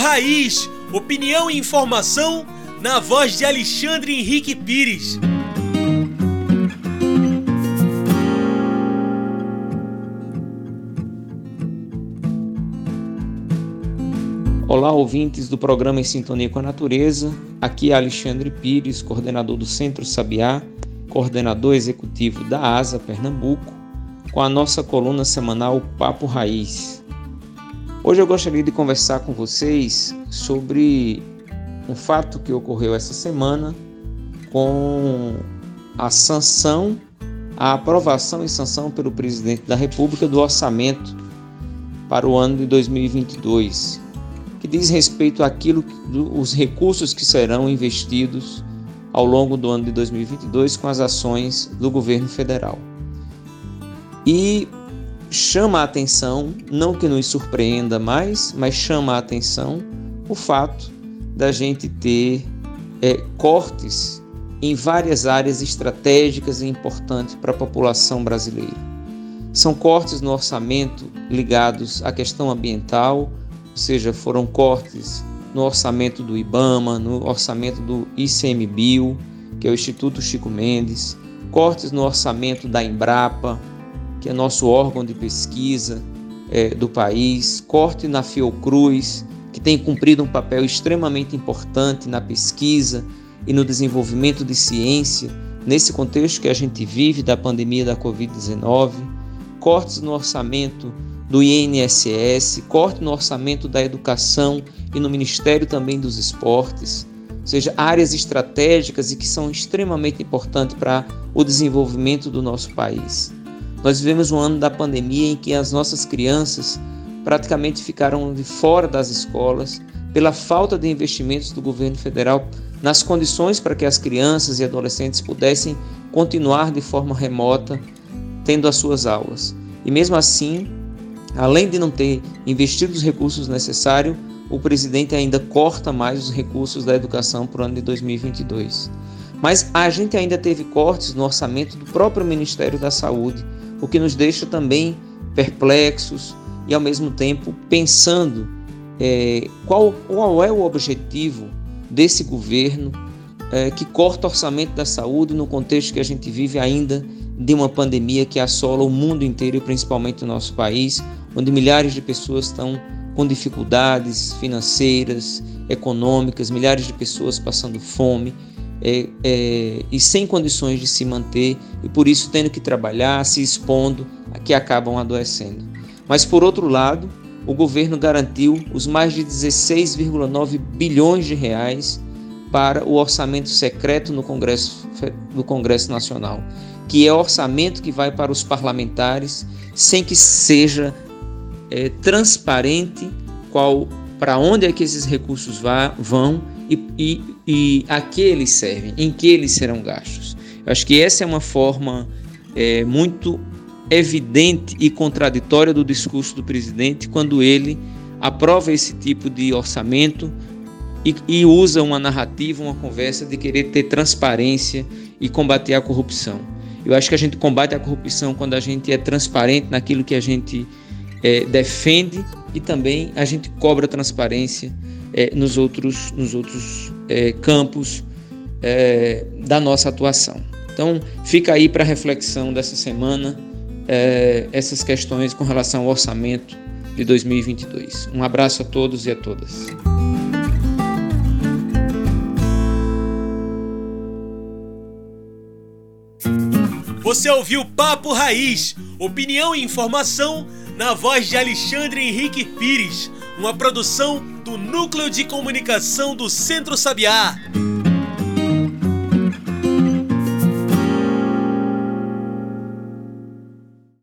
Raiz, opinião e informação na voz de Alexandre Henrique Pires. Olá, ouvintes do programa Em Sintonia com a Natureza. Aqui é Alexandre Pires, coordenador do Centro Sabiá, coordenador executivo da ASA Pernambuco, com a nossa coluna semanal Papo Raiz. Hoje eu gostaria de conversar com vocês sobre um fato que ocorreu essa semana com a sanção, a aprovação e sanção pelo presidente da República do orçamento para o ano de 2022, que diz respeito àquilo os recursos que serão investidos ao longo do ano de 2022 com as ações do governo federal. E chama a atenção, não que nos surpreenda mais, mas chama a atenção o fato da gente ter é, cortes em várias áreas estratégicas e importantes para a população brasileira. São cortes no orçamento ligados à questão ambiental, ou seja, foram cortes no orçamento do IBAMA, no orçamento do ICMBio, que é o Instituto Chico Mendes, cortes no orçamento da Embrapa, que é nosso órgão de pesquisa é, do país, corte na Fiocruz, que tem cumprido um papel extremamente importante na pesquisa e no desenvolvimento de ciência, nesse contexto que a gente vive da pandemia da Covid-19, cortes no orçamento do INSS, corte no orçamento da educação e no Ministério também dos Esportes, ou seja, áreas estratégicas e que são extremamente importantes para o desenvolvimento do nosso país. Nós vivemos um ano da pandemia em que as nossas crianças praticamente ficaram de fora das escolas pela falta de investimentos do governo federal nas condições para que as crianças e adolescentes pudessem continuar de forma remota tendo as suas aulas. E mesmo assim, além de não ter investido os recursos necessários, o presidente ainda corta mais os recursos da educação para o ano de 2022. Mas a gente ainda teve cortes no orçamento do próprio Ministério da Saúde, o que nos deixa também perplexos e ao mesmo tempo pensando é, qual, qual é o objetivo desse governo é, que corta o orçamento da saúde no contexto que a gente vive ainda de uma pandemia que assola o mundo inteiro e principalmente o nosso país, onde milhares de pessoas estão com dificuldades financeiras, econômicas, milhares de pessoas passando fome, é, é, e sem condições de se manter e por isso tendo que trabalhar, se expondo, que acabam adoecendo. Mas por outro lado, o governo garantiu os mais de 16,9 bilhões de reais para o orçamento secreto no Congresso, no Congresso Nacional, que é orçamento que vai para os parlamentares sem que seja é, transparente qual para onde é que esses recursos vá, vão e, e, e a que eles servem, em que eles serão gastos. Eu acho que essa é uma forma é, muito evidente e contraditória do discurso do presidente quando ele aprova esse tipo de orçamento e, e, usa uma narrativa, uma conversa de querer ter transparência e combater a corrupção. Eu acho que a gente combate a corrupção quando a gente é transparente naquilo que a gente é, defende e também a gente cobra transparência é, nos outros, nos outros é, campos é, da nossa atuação. Então, fica aí para reflexão dessa semana essas questões com relação ao orçamento de 2022. Um abraço a todos e a todas. Você ouviu Papo Raiz, opinião e informação na voz de Alexandre Henrique Pires, uma produção do Núcleo de Comunicação do Centro Sabiá.